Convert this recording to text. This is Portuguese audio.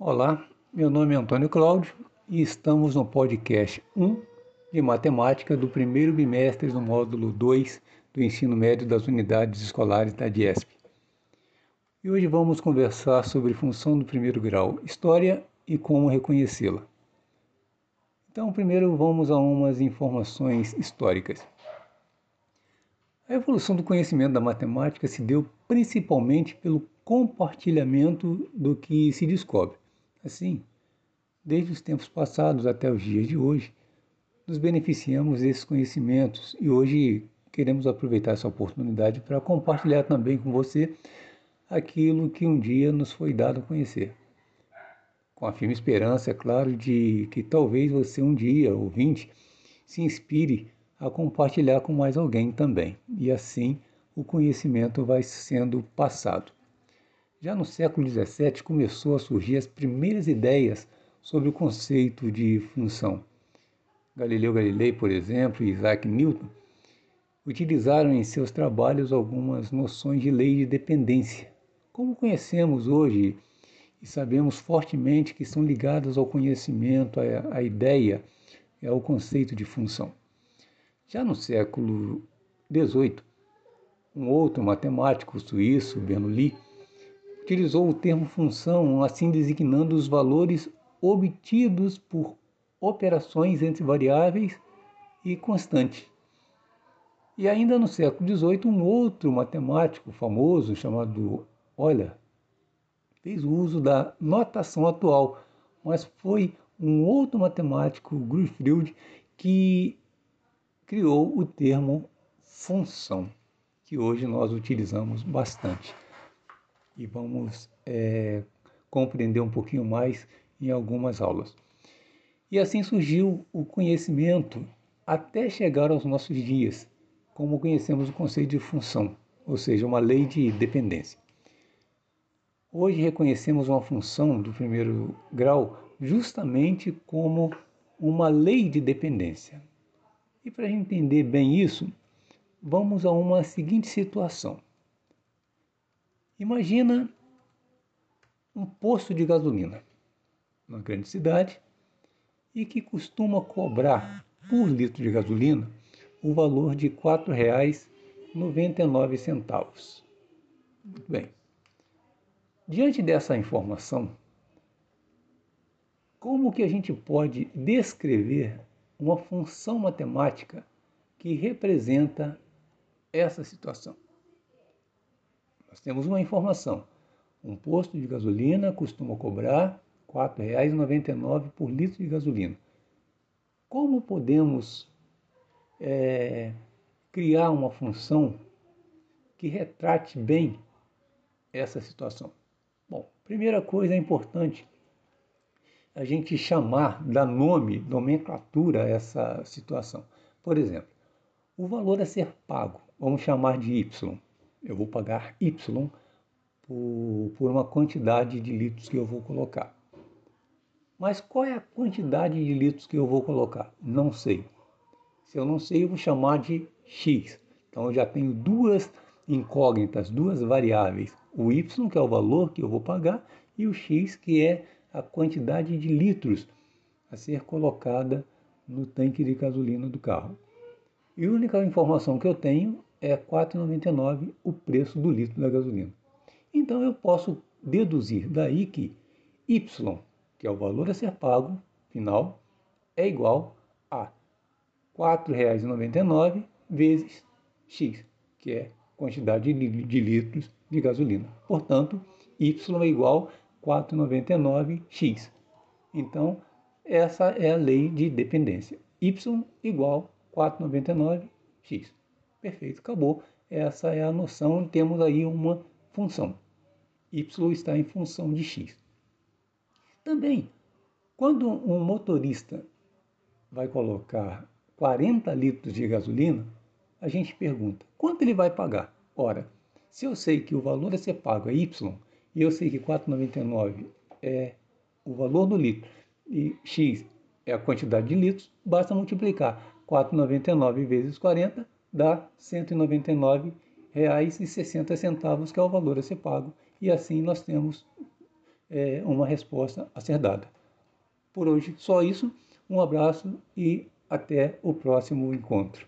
Olá, meu nome é Antônio Cláudio e estamos no podcast 1 de Matemática do primeiro bimestre do módulo 2 do ensino médio das unidades escolares da DIESP. E hoje vamos conversar sobre função do primeiro grau, história e como reconhecê-la. Então, primeiro vamos a umas informações históricas. A evolução do conhecimento da matemática se deu principalmente pelo compartilhamento do que se descobre. Assim, desde os tempos passados até os dias de hoje, nos beneficiamos desses conhecimentos e hoje queremos aproveitar essa oportunidade para compartilhar também com você aquilo que um dia nos foi dado a conhecer. Com a firme esperança, é claro, de que talvez você um dia, ouvinte, se inspire a compartilhar com mais alguém também. E assim o conhecimento vai sendo passado. Já no século XVII começou a surgir as primeiras ideias sobre o conceito de função. Galileu Galilei, por exemplo, e Isaac Newton utilizaram em seus trabalhos algumas noções de lei de dependência, como conhecemos hoje e sabemos fortemente que são ligadas ao conhecimento, à ideia, ao conceito de função. Já no século XVIII, um outro matemático suíço, Bernoulli, utilizou o termo função, assim designando os valores obtidos por operações entre variáveis e constantes. E ainda no século XVIII, um outro matemático famoso chamado Euler fez uso da notação atual, mas foi um outro matemático, Gruffield, que criou o termo função, que hoje nós utilizamos bastante. E vamos é, compreender um pouquinho mais em algumas aulas. E assim surgiu o conhecimento até chegar aos nossos dias, como conhecemos o conceito de função, ou seja, uma lei de dependência. Hoje reconhecemos uma função do primeiro grau justamente como uma lei de dependência. E para entender bem isso, vamos a uma seguinte situação. Imagina um posto de gasolina numa grande cidade e que costuma cobrar por litro de gasolina o valor de R$ 4,99. Muito bem. Diante dessa informação, como que a gente pode descrever uma função matemática que representa essa situação. Nós temos uma informação. Um posto de gasolina costuma cobrar R$ 4,99 por litro de gasolina. Como podemos é, criar uma função que retrate bem essa situação? Bom, primeira coisa importante a gente chamar, dar nome, nomenclatura a essa situação. Por exemplo, o valor a ser pago, vamos chamar de Y. Eu vou pagar Y por, por uma quantidade de litros que eu vou colocar. Mas qual é a quantidade de litros que eu vou colocar? Não sei. Se eu não sei, eu vou chamar de X. Então eu já tenho duas incógnitas, duas variáveis. O Y, que é o valor que eu vou pagar, e o X, que é a quantidade de litros a ser colocada no tanque de gasolina do carro. E a única informação que eu tenho é R$ 4,99 o preço do litro da gasolina. Então eu posso deduzir daí que Y, que é o valor a ser pago final, é igual a R$ 4,99 vezes X, que é quantidade de litros de gasolina. Portanto, Y é igual 499x. Então, essa é a lei de dependência. y igual 499x. Perfeito, acabou. Essa é a noção. Temos aí uma função. y está em função de x. Também, quando um motorista vai colocar 40 litros de gasolina, a gente pergunta, quanto ele vai pagar? Ora, se eu sei que o valor a ser pago é y, e eu sei que 4,99 é o valor do litro e X é a quantidade de litros, basta multiplicar 4,99 vezes 40 dá R$ 199,60, que é o valor a ser pago. E assim nós temos é, uma resposta a ser dada. Por hoje, só isso. Um abraço e até o próximo encontro.